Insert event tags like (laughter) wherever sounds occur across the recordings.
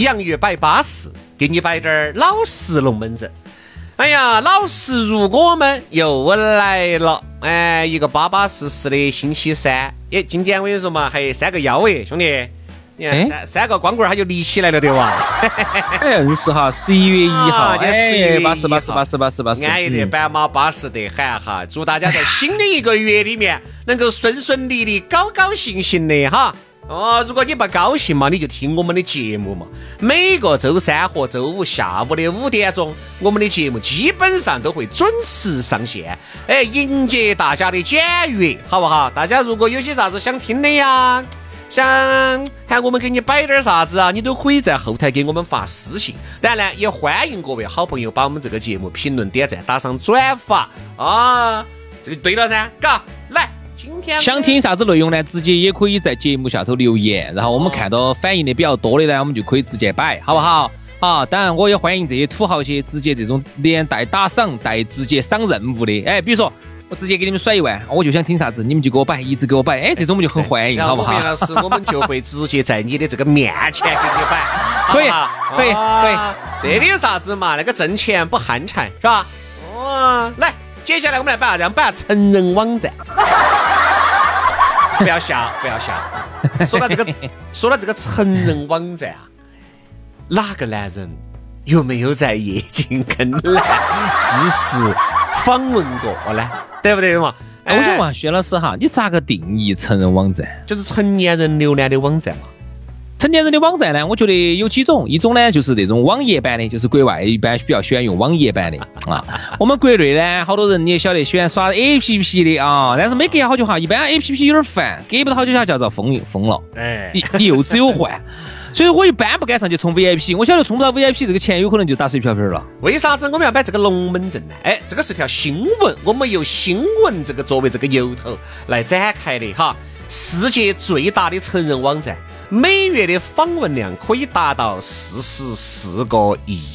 洋芋摆巴士，给你摆点儿老实龙门阵。哎呀，老实如我们又来了，哎，一个巴巴适适的星期三。耶，今天我跟你说嘛，还有三个幺哎，兄弟，你看三三个光棍儿他就立起来了的哇？哎，是哈，十一月一号，就十一月巴适巴适巴适巴适巴适，安逸的板马巴适得很哈。祝大家在新的一个月里面能够顺顺利利、高高兴兴的哈。哦，如果你不高兴嘛，你就听我们的节目嘛。每个周三和周五下午的五点钟，我们的节目基本上都会准时上线。哎，迎接大家的检阅，好不好？大家如果有些啥子想听的呀，想喊我们给你摆点啥子啊，你都可以在后台给我们发私信。当然，也欢迎各位好朋友把我们这个节目评论、点赞、打赏、转发啊，这个对了噻，嘎，来。今天想听啥子内容呢？直接也可以在节目下头留言，然后我们看到反应的比较多的呢，我们就可以直接摆，好不好？啊，当然我也欢迎这些土豪些直接这种连带打赏带直接赏任务的，哎，比如说我直接给你们甩一万，我就想听啥子，你们就给我摆，一直给我摆，哎，这种我们就很欢迎，好不好？杨老师，我们就会直接在你的这个面前给你摆，(laughs) 可以，可以，可以，这里有啥子嘛？那个挣钱不寒碜，是吧？哦，来。接下来我们来摆啥子？摆下成人网站。不要笑，不要笑。说到这个，(laughs) 说到这个成人网站啊，哪个男人有没有在夜景跟男知识访问过呢？(laughs) 对不对嘛？哎，我想问薛老师哈，你咋个定义成人网站？就是成年人浏览的网站嘛。成年人的网站呢，我觉得有几种，一种呢就是那种网页版的，就是国外一般比较喜欢用网页版的啊。我们国内呢，好多人你也晓得喜欢耍 A P P 的啊，但是没隔好久哈，一般 A P P 有点烦，隔不到好久下就要遭封封了。哎，你你又只有换，所以我一般不敢上去充 V I P，我晓得充不到 V I P 这个钱有可能就打水漂漂了。为啥子我们要摆这个龙门阵呢？哎，这个是条新闻，我们由新闻这个作为这个由头来展开的哈。世界最大的成人网站，每月的访问量可以达到四十四个亿。(laughs)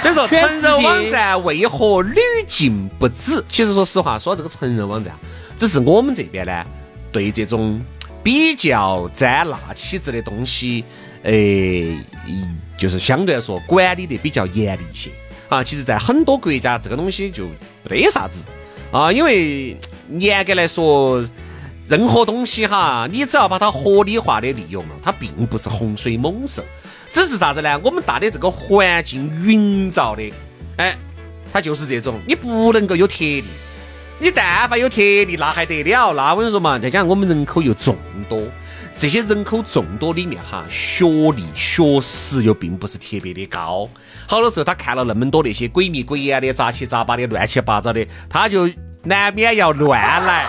所以说，成人网站为何屡禁不止？其实说实话，说这个成人网站，只是我们这边呢，对这种比较沾辣气质的东西，呃，就是相对来说管理的比较严厉一些啊。其实，在很多国家，这个东西就没得啥子。啊，因为严格来说，任何东西哈，你只要把它合理化的利用了，它并不是洪水猛兽，只是啥子呢？我们大的这个环境营造的，哎，它就是这种，你不能够有特例，你但凡有特例，那还得了？那我跟你说嘛，再加上我们人口又众多，这些人口众多里面哈，学历、学识又并不是特别的高。好多时候，他看了那么多那些鬼迷鬼眼的、杂七杂八的、乱七八糟的，他就难免要乱来。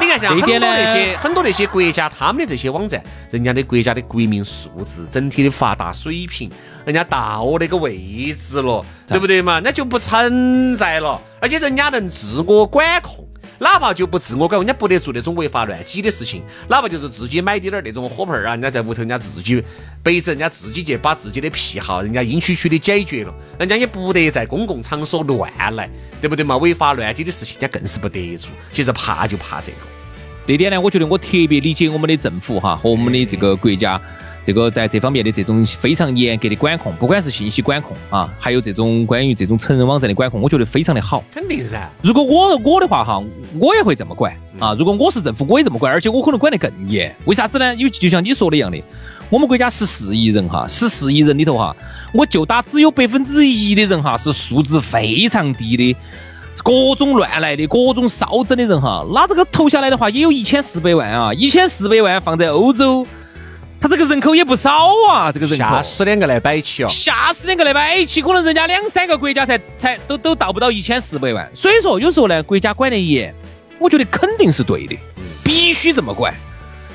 你看，像很多那些很多那些国家，他们的这些网站，人家的国家的国民素质、整体的发达水平，人家到那个位置了，对不对嘛？那就不存在了，而且人家能自我管控。哪怕就不自我管，人家不得做那种违法乱纪的事情。哪怕就是自己买点点那种火盆儿啊，人家在屋头，人家自己背着，人家自己去把自己的癖好，人家阴曲曲的解决了。人家也不得在公共场所乱来，对不对嘛？违法乱纪的事情，人家更是不得做。其实怕就怕这个。这点呢，我觉得我特别理解我们的政府哈和我们的这个国家。这个在这方面的这种非常严格的管控，不管是信息管控啊，还有这种关于这种成人网站的管控，我觉得非常的好。肯定噻。如果我我的话哈，我也会这么管啊。如果我是政府，我也这么管，而且我可能管得更严。为啥子呢？因为就像你说的一样的，我们国家十四亿人哈，十四亿人里头哈，我就打只有百分之一的人哈是素质非常低的，各种乱来的，各种烧整的人哈，那这个投下来的话也有一千四百万啊，一千四百万放在欧洲。他这个人口也不少啊，这个人口吓死两个来摆起哦，吓死两个来摆起，可能人家两三个国家才才都都到不到一千四百万。所以说，有时候呢，国家管得严，我觉得肯定是对的，必须这么管。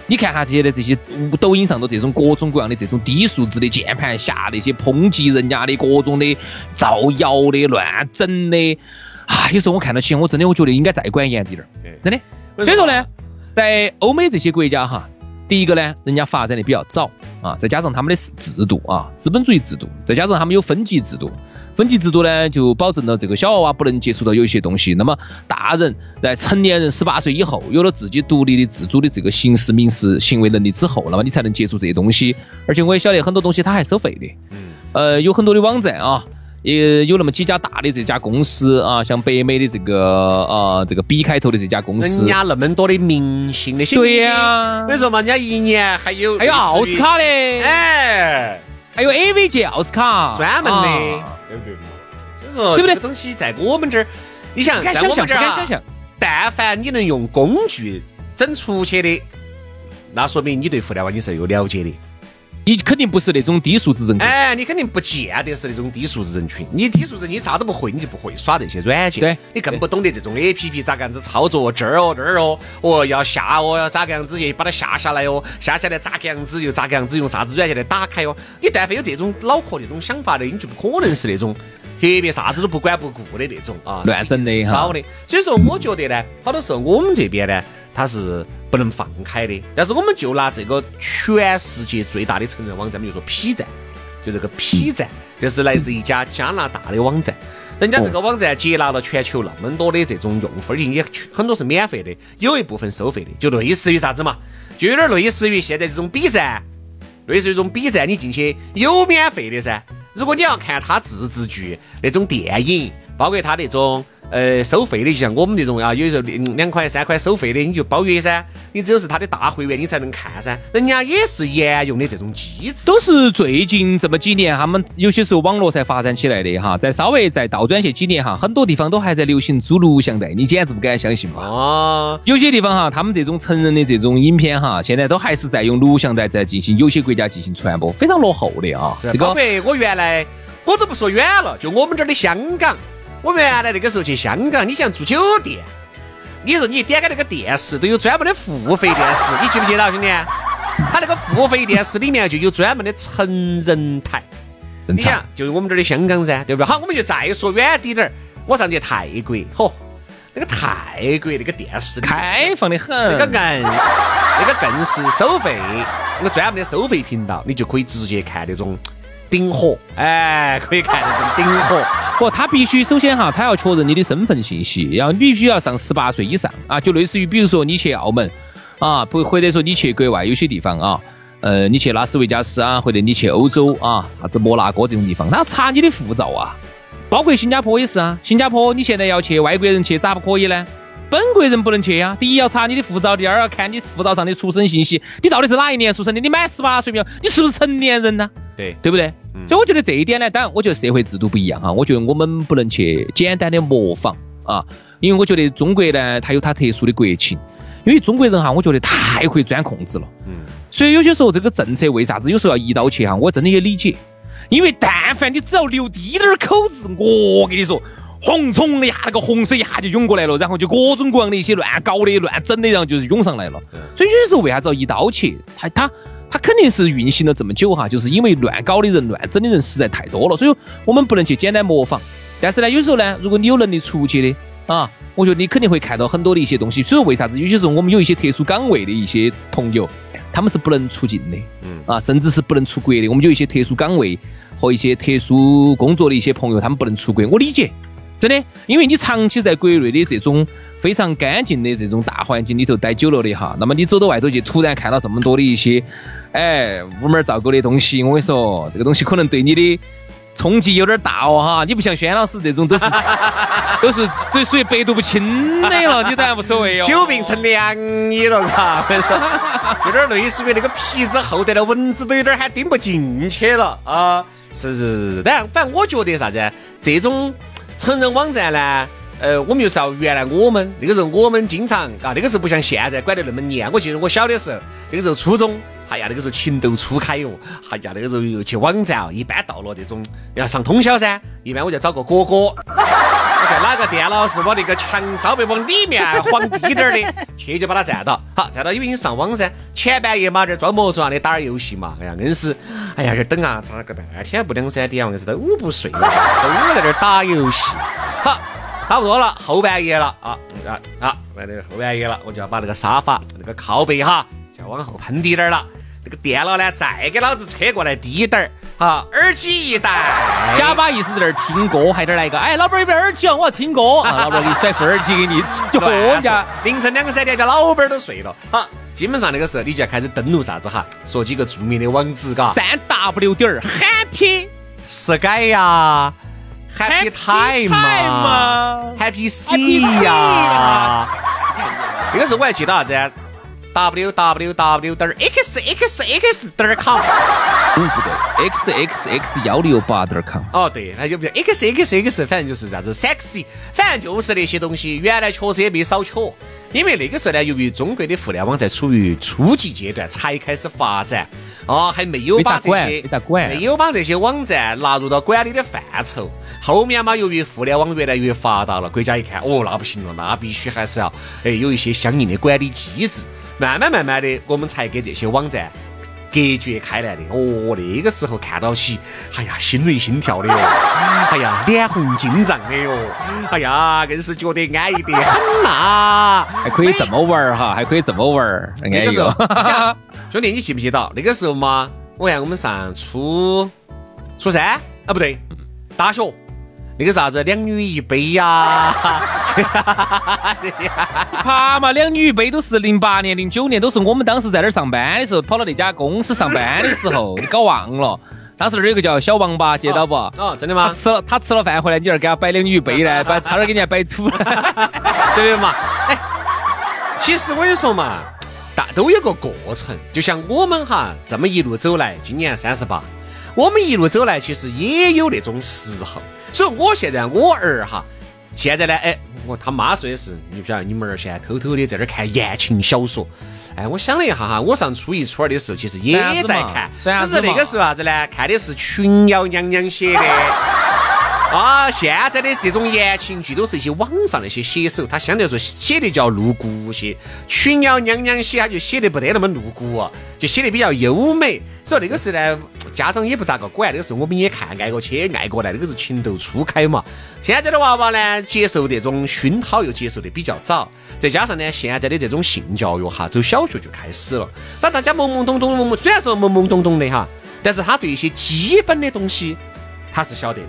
你看哈这些的这些抖音上的这种各种各样的这种低素质的键盘侠，那些抨击人家的各种的造谣的、乱整的，啊，有时候我看到起，我真的我觉得应该再管严点儿，真的。所以说呢，在欧美这些国家哈，第一个呢，人家发展的比较早啊，再加上他们的制度啊，资本主义制度，再加上他们有分级制度。分级制度呢，就保证了这个小娃娃不能接触到有一些东西。那么大人在成年人十八岁以后，有了自己独立的、自主的这个刑事、民事行为能力之后，那么你才能接触这些东西。而且我也晓得很多东西它还收费的。嗯。呃，有很多的网站啊，也有那么几家大的这家公司啊，像北美的这个啊，这个 B 开头的这家公司。人家那么多的明星那些。对呀。我跟你说嘛，人家一年还有还有奥斯卡的。哎。还有 AV 界奥斯卡。专门的。对不对？所以说，对不对东西在我们这儿，你想在我们这儿，但凡你能用工具整出去的，那说明你对互联网你是有了解的。你肯定不是那种低素质人群，哎，你肯定不见得是那种低素质人群。你低素质，你啥都不会，你就不会耍这些软件，对，你更不懂得这种 A P P 咋个样子操作，这儿哦这儿哦，哦要下哦要咋个样子去把它下下来哦，下下来咋个样子又咋个样子用啥子软件来打开哦。你但凡有这种脑壳这种想法的，你就不可能是那种 (laughs) 特别啥子都不管不顾的那种啊，乱整的少的。所以说，我觉得呢，好多时候我们这边呢。它是不能放开的，但是我们就拿这个全世界最大的成人网站，比如说 P 站，就这个 P 站，这是来自一家加拿大的网站，人家这个网站接纳了全球那么多的这种用户，而且也很多是免费的，有一部分收费的，就类似于啥子嘛，就有点类似于现在这种 B 站，类似于这种 B 站，你进去有免费的噻，如果你要看他自制剧那种电影，包括他那种。呃，收费的就像我们这种啊，有时候两块三块收费的，你就包月噻。你只有是他的大会员，你才能看噻。人家也是沿用的这种机制，都是最近这么几年，他们有些时候网络才发展起来的哈。再稍微再倒转些几年哈，很多地方都还在流行租录像带，你简直不敢相信嘛。哦。有些地方哈，他们这种成人的这种影片哈，现在都还是在用录像带在进行，有些国家进行传播，非常落后的啊。这个。我原来我都不说远了，就我们这儿的香港。我原来那个时候去香港，你想住酒店，你说你点开那个电视都有专门的付费电视，你记不记得兄弟？他那个付费电视里面就有专门的成人台。你想，就是我们这儿的香港噻，对不对？好，我们就再说远滴点儿，我上去泰国，嚯，那个泰国那个电视开放的很，那个更那个更是收费，那个专门的收费频道，你就可以直接看那种顶火，哎，可以看那种顶火。(laughs) 不，他必须首先哈，他要确认你的身份信息，要必须要上十八岁以上啊，就类似于比如说你去澳门啊，不或者说你去国外有些地方啊，呃，你去拉斯维加斯啊，或者你去欧洲啊，啥子摩纳哥这种地方，他查你的护照啊，包括新加坡也是啊，新加坡你现在要去外国人去咋不可以呢？本国人不能去呀，第一要查你的护照，第二要看你护照上的出生信息，你到底是哪一年出生的？你满十八岁没有？你是不是成年人呢？对，对不对？所以我觉得这一点呢，当然我觉得社会制度不一样哈，我觉得我们不能去简单的模仿啊，因为我觉得中国呢，它有它特殊的国情，因为中国人哈，我觉得太会钻空子了，嗯，所以有些时候这个政策为啥子有时候要一刀切哈，我真的也理解，因为但凡你只要留低点儿口子，我跟你说。洪冲一下，那个洪水一下就涌过来了，然后就各种各样的一些乱搞的、乱整的，然后就是涌上来了。所以有些时候为啥子要一刀切？他他他肯定是运行了这么久哈，就是因为乱搞的人、乱整的人实在太多了。所以我们不能去简单模仿。但是呢，有时候呢，如果你有能力出去的啊，我觉得你肯定会看到很多的一些东西。所以为啥子有些时候我们有一些特殊岗位的一些朋友，他们是不能出境的，嗯啊，甚至是不能出国的。我们有一些特殊岗位和一些特殊工作的一些朋友，他们不能出国，我理解。真的，因为你长期在国内的这种非常干净的这种大环境里头待久了的哈，那么你走到外头去，突然看到这么多的一些，哎，屋门造狗的东西，我跟你说，这个东西可能对你的冲击有点大哦哈。你不像轩老师这种都是 (laughs) 都是都属于百毒不侵的了，你当然无所谓哦。久病成良医了，嘎，我跟你说，有点类似于那个皮子厚得了，蚊子都有点还叮不进去了啊。是是是，当然，反正我觉得啥子，这种。成人网站呢？呃，我们又是要原来我们那个时候，我们经常啊，那个时候不像现在管得那么严。我记得我小的时候，那个时候初中，哎呀，那个时候情窦初开哟，哎呀，那个时候又去网站哦，一般到了这种要上通宵噻，一般我就找个哥哥。(laughs) 我看哪个电脑是我那个墙稍微往里面晃低点儿的，去就把它占到。好，占到因为你上网噻，前半夜嘛这装模作样的打点游戏嘛，哎呀硬是，哎呀这等啊，咋个半天不两三点，硬是都不睡了，都在这儿打游戏。好，差不多了，后半夜了啊啊啊，完了后半夜了，我就要把那个沙发那个靠背哈，就要往后喷低点儿了。这个电脑呢，再给老子扯过来低点儿，哈，耳机一戴，假巴意思在那儿听歌，还得来一个，哎，老板有没有耳机啊？我要听歌，啊 (laughs) 老板给你甩副耳机给你，就喝下，凌晨两个三点，叫老板都睡了，好，基本上那个时候你就要开始登录啥子哈，说几个著名的网址，嘎，三 W 点儿 Happy Sky 呀，Happy Time 嘛，Happy C 呀，那个时候我还记得啥子？w w w 点 x x x 点 com，嗯不对，x x x 幺六八点 com。哦对，那就不叫 x x x，反正就是啥子 sexy，反正就是那些东西。原来确实也没少缺，因为那个时候呢，由于中国的互联网在处于初级阶段，才开始发展，哦还没有把这些没有把这些网站纳入到管理的范畴。后面嘛，由于互联网越来越发达了，国家一看，哦那不行了，那必须还是要哎有一些相应的管理机制。慢慢慢慢的，我们才给这些网站隔绝开来的。哦，那个时候看到起，哎呀，心累心跳的哟，(laughs) 哎呀，脸红筋胀的哟，哎呀，更是觉得安逸得很呐。还可以这么玩儿哈，还可以这么玩儿，安逸哟。兄弟，你记不记得那个时候嘛？我看我们上初初三啊，不对，大学。那个啥子两女一杯呀，(laughs) 这些，怕嘛？两女一杯都是零八年、零九年，都是我们当时在那儿上班的时候，跑到那家公司上班的时候，你搞忘了？当时那儿有个叫小王八，记得不？哦，真的吗？吃了他吃了饭回来，你儿给他摆两女一杯呢，(laughs) 把差点给人家摆吐了，对嘛？哎，其实我跟你说嘛，大都有个过程，就像我们哈这么一路走来，今年三十八，我们一路走来，其实也有那种时候。所以我现在我儿哈，现在呢，哎，我他妈说的是，你不晓得，你们儿现在偷偷的在这看言情小说。哎，我想了一下哈，我上初一、初二的时候，其实也在看，只是那个时候啥子呢？看的是群瑶娘娘写的。啊，现在的这种言情剧都是一些网上那些写手，他相对来说写的叫露骨些。群鸟娘娘写，他就写的不得那么露骨，就写的比较优美。所以那个时候呢，家长也不咋个管。那个时候我们也看，爱过去，爱过来，那个时候情窦初开嘛。现在的娃娃呢，接受这种熏陶又接受的比较早，再加上呢，现在的这种性教育哈，走小学就开始了。那大家懵懵懂懂，懵懵虽然说懵懵懂懂的哈，但是他对一些基本的东西他是晓得的。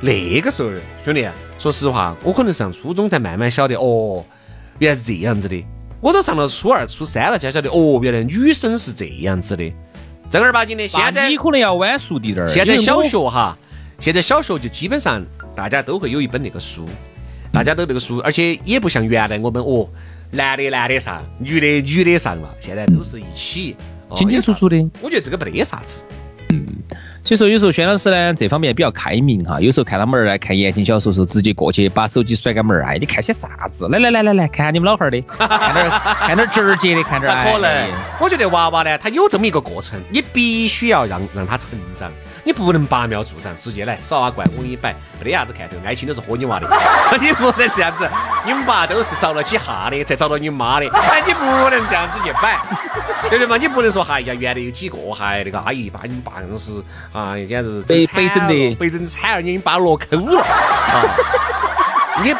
那个时候，兄弟，说实话，我可能上初中才慢慢晓得，哦，原来是这样子的。我都上了初二、初三了才晓得，哦，原来女生是这样子的。正儿八经的，现在你可能要晚熟滴点儿。现在小学哈，现在小学就基本上大家都会有一本那个书，大家都那个书，而且也不像原来我们哦，男的男的上，女的女的上了，现在都是一起，清清楚楚的。我觉得这个没得啥子。嗯。所以说，有时候轩老师呢，这方面比较开明哈。有时候看他们儿来看言情小说时候，直接过去把手机甩给门儿，哎，你看些啥子？来来来来来，看下你们老汉儿的，(laughs) 看点看点直接的，看点。可能，我觉得娃娃呢，他有这么一个过程，你必须要让让他成长，你不能拔苗助长，直接来耍怪我给你摆，没得啥子看头，爱情都是喝你娃的，(laughs) 你不能这样子。你们爸都是找了几下的，才找到你妈的，哎，你不能这样子去摆，对不对嘛？你不能说哈呀，原来有几个还那个阿姨把你们爸硬是。啊，简直是被被整的，被整惨了，你把落坑了啊！你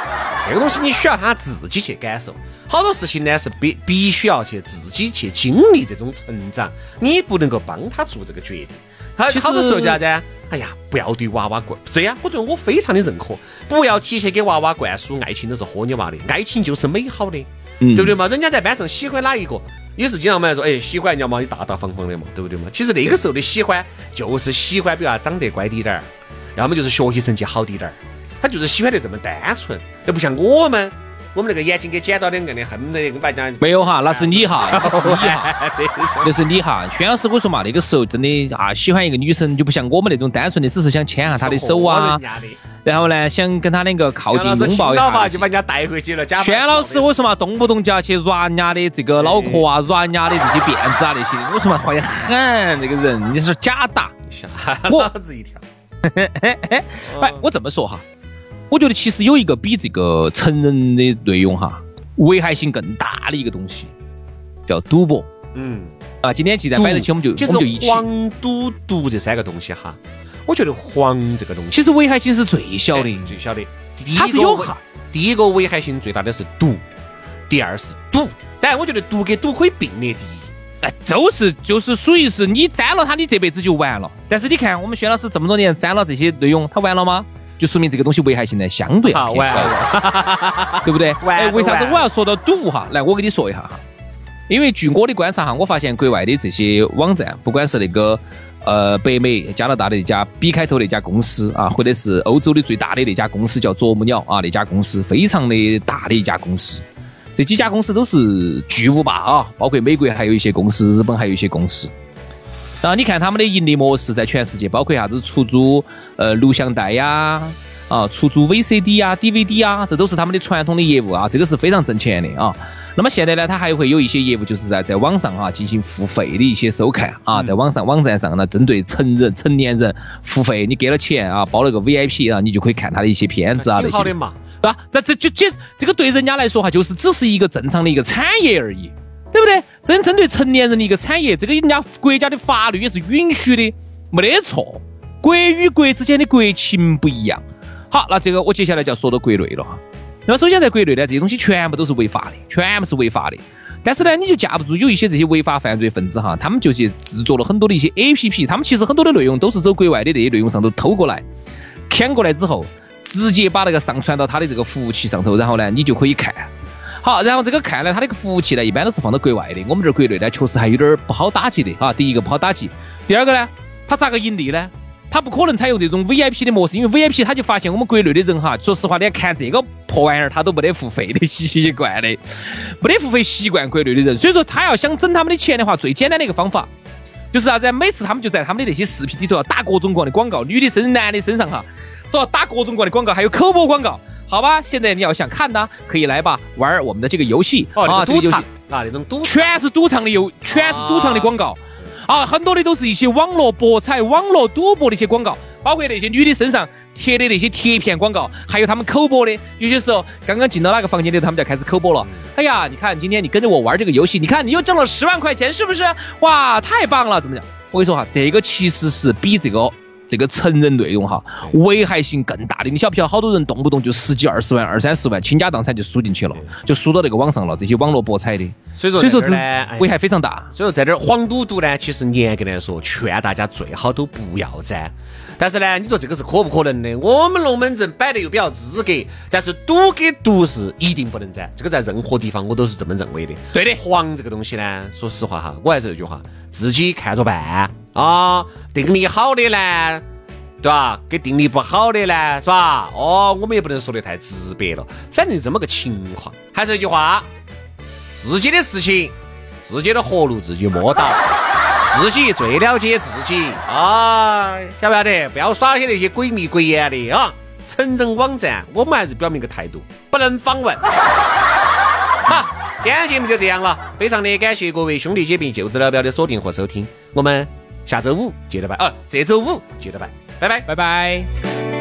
这个东西你需要他自己去感受，好多事情呢是必必须要去自己去经历这种成长，你不能够帮他做这个决定。他好多时候叫啥子？哎呀，不要对娃娃灌，对呀，我觉得我非常的认可，不要提前给娃娃灌输爱情都是豁你娃的，爱情就是美好的，对不对嘛？人家在班上喜欢哪一个？也是经常我们来说，哎，喜欢人家嘛，你大大方方的嘛，对不对嘛？其实那个时候的喜欢，就是喜欢，比如啊，长得乖滴点儿，要么就是学习成绩好滴点儿，他就是喜欢的这么单纯，又不像我们。我们那个眼睛给剪到两个的，恨得跟白讲。没有哈，那是你哈，那是你哈，那是你哈。轩老师，我说嘛，那个时候真的啊，喜欢一个女生就不像我们那种单纯的，只是想牵下她的手啊，然后呢，想跟他两个靠近拥抱一下。就把人家带回去了。轩老师，我说嘛，动不动就要去抓人家的这个脑壳啊，抓人家的这些辫子啊那些。我说嘛，坏得很，这个人你是假打。吓老子一跳。(laughs) 哎，我这么说哈。我觉得其实有一个比这个成人的内容哈危害性更大的一个东西，叫赌博。嗯，啊，今天既然摆得起，我们就就我们就一起。黄、赌、毒这三个东西哈，我觉得黄这个东西其实危害性是最小的哎，最小的。第一它是有害。第一个危害性最大的是毒，第二是赌。当然，我觉得毒跟赌可以并列第一。哎，都是就是属于是你沾了它，你这辈子就完了。但是你看，我们薛老师这么多年沾了这些内容，他完了吗？就说明这个东西危害性呢相对偏完小，了。对不对？(laughs) 哎，为啥子我要说到赌哈？来，我给你说一下哈。因为据我的观察哈，我发现国外的这些网站，不管是那个呃北美、加拿大的那家 B 开头那家公司啊，或者是欧洲的最大的那家公司叫啄木鸟啊，那家公司非常的大的一家公司。这几家公司都是巨无霸啊，包括美国还有一些公司，日本还有一些公司。然后你看他们的盈利模式在全世界，包括啥子出租呃录像带呀，啊出租 VCD 啊、DVD 啊，这都是他们的传统的业务啊，这个是非常挣钱的啊。那么现在呢，它还会有一些业务，就是在在网上哈、进行付费的一些收看啊，在网上网站上呢，针对成人成年人付费，你给了钱啊，包了个 VIP 啊，你就可以看他的一些片子啊那些挺好的。嘛。对吧？这这就这这个对人家来说哈，就是只是一个正常的一个产业而已，对不对？针针对成年人的一个产业，这个人家国家的法律也是允许的，没得错。国与国之间的国情不一样。好，那这个我接下来就要说到国内了哈。那么首先在国内呢，这些东西全部都是违法的，全部是违法的。但是呢，你就架不住有一些这些违法犯罪分子哈，他们就去制作了很多的一些 A P P，他们其实很多的内容都是走国外的这些内容上头偷过来，砍过来之后，直接把那个上传到他的这个服务器上头，然后呢，你就可以看。好，然后这个看呢，它这个服务器呢，一般都是放到国外的。我们这国内呢，确实还有点不好打击的啊。第一个不好打击，第二个呢，它咋个盈利呢？它不可能采用这种 VIP 的模式，因为 VIP 他就发现我们国内的人哈，说实话，连看这个破玩意儿他都没得付费的习惯的，没得付费习惯国内的人，所以说他要想整他们的钱的话，最简单的一个方法就是啥子？每次他们就在他们的那些视频里头要打各种各样的广告，女的身、男的身上哈，都要打各种各样的广告，还有口播广告。好吧，现在你要想看呢，可以来吧，玩儿我们的这个游戏哦，啊，这个游戏那个赌场啊，那种赌全是赌场的游，全是赌场的广告。啊，很多的都是一些网络博彩、网络赌博的一些广告，包括那些女的身上贴的那些贴片广告，还有他们口播的。有些时候刚刚进到哪个房间里，他们就开始口播了。哎呀，你看今天你跟着我玩这个游戏，你看你又挣了十万块钱，是不是？哇，太棒了！怎么讲？我跟你说哈，这个其实是比这个这个成人内容哈危害性更大的。你晓不晓得？好多人动不动就十几二十万、二三十万，倾家荡产就输进去了，就输到那个网上了。这些网络博彩的，所以说所以说这危害非常大。所以说在这儿黄赌毒呢，其实严格来说，劝大家最好都不要沾。但是呢，你说这个是可不可能的？我们龙门阵摆的又比较资格，但是赌跟毒是一定不能沾，这个在任何地方我都是这么认为的。对的黄这个东西呢，说实话哈，我还是那句话，自己看着办啊。定力好的呢，对吧？跟定力不好的呢，是吧？哦，我们也不能说得太直白了，反正就这么个情况。还是那句话，自己的事情，自己的活路自己摸到，(laughs) 自己最了解自己啊，晓不晓得？不要耍些那些鬼迷鬼眼的啊！成人网站，我们还是表明个态度，不能访问。(laughs) 好，今天节目就这样了，非常的感谢各位兄弟姐妹、舅子老表的锁定和收听，我们下周五接着办，啊，这周五接着办，拜拜。拜拜。